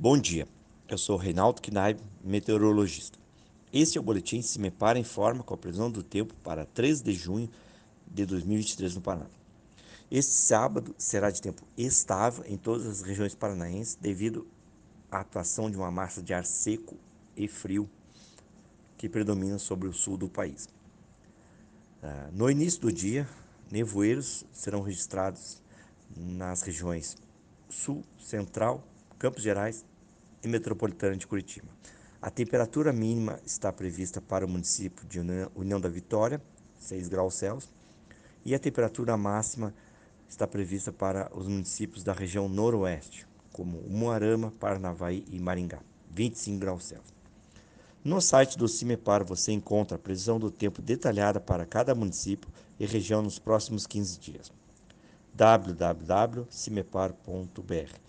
Bom dia, eu sou Reinaldo Knaib, meteorologista. Este é o boletim Se Me Para Informa com a previsão do tempo para 13 de junho de 2023 no Paraná. Este sábado será de tempo estável em todas as regiões paranaenses devido à atuação de uma massa de ar seco e frio que predomina sobre o sul do país. Ah, no início do dia, nevoeiros serão registrados nas regiões sul, central, Campos Gerais e metropolitana de Curitiba. A temperatura mínima está prevista para o município de União da Vitória, 6 graus Celsius, e a temperatura máxima está prevista para os municípios da região noroeste, como Umuarama, Parnavaí e Maringá, 25 graus Celsius. No site do CIMEPAR você encontra a previsão do tempo detalhada para cada município e região nos próximos 15 dias. www.cimepar.br